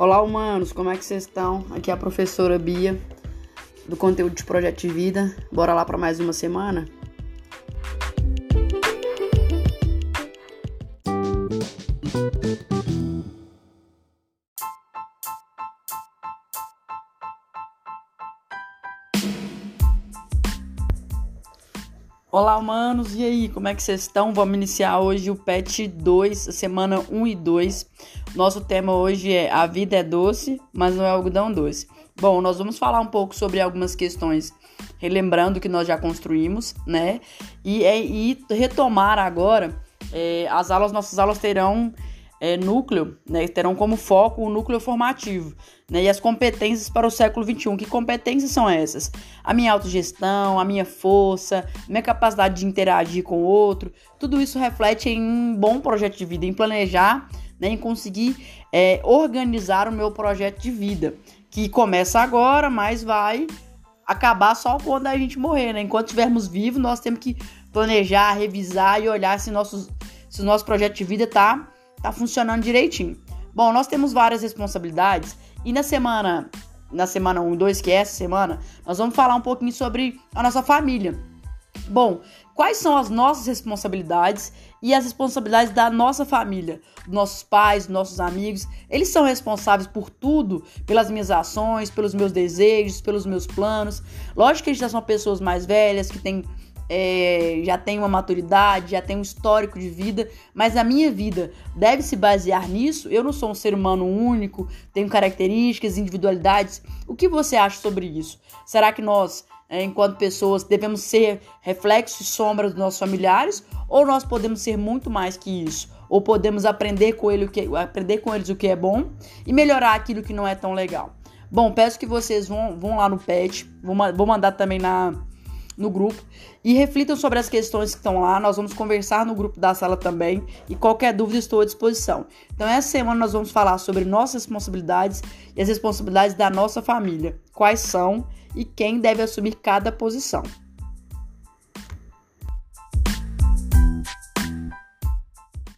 Olá, humanos, como é que vocês estão? Aqui é a professora Bia, do conteúdo de Projeto de Vida. Bora lá para mais uma semana? Olá, humanos, e aí, como é que vocês estão? Vamos iniciar hoje o PET 2, semana 1 e 2. Nosso tema hoje é A vida é doce, mas não é algodão doce. Bom, nós vamos falar um pouco sobre algumas questões, relembrando que nós já construímos, né? E, é, e retomar agora, é, as aulas, nossas aulas terão é, núcleo, né, terão como foco o núcleo formativo né, e as competências para o século XXI. Que competências são essas? A minha autogestão, a minha força, minha capacidade de interagir com o outro, tudo isso reflete em um bom projeto de vida, em planejar, né, em conseguir é, organizar o meu projeto de vida, que começa agora, mas vai acabar só quando a gente morrer, né? Enquanto estivermos vivos, nós temos que planejar, revisar e olhar se, nossos, se o nosso projeto de vida está tá funcionando direitinho. Bom, nós temos várias responsabilidades e na semana na semana 1 e 2, que é essa semana, nós vamos falar um pouquinho sobre a nossa família. Bom, quais são as nossas responsabilidades e as responsabilidades da nossa família, nossos pais, nossos amigos? Eles são responsáveis por tudo, pelas minhas ações, pelos meus desejos, pelos meus planos. Lógico que eles já são pessoas mais velhas, que têm é, já tem uma maturidade, já tem um histórico de vida, mas a minha vida deve se basear nisso. Eu não sou um ser humano único, tenho características, individualidades. O que você acha sobre isso? Será que nós, é, enquanto pessoas, devemos ser reflexos e sombras dos nossos familiares? Ou nós podemos ser muito mais que isso? Ou podemos aprender com, ele o que, aprender com eles o que é bom e melhorar aquilo que não é tão legal? Bom, peço que vocês vão, vão lá no PET, vou, vou mandar também na, no grupo e reflitam sobre as questões que estão lá. Nós vamos conversar no grupo da sala também e qualquer dúvida estou à disposição. Então, essa semana nós vamos falar sobre nossas responsabilidades e as responsabilidades da nossa família, quais são e quem deve assumir cada posição.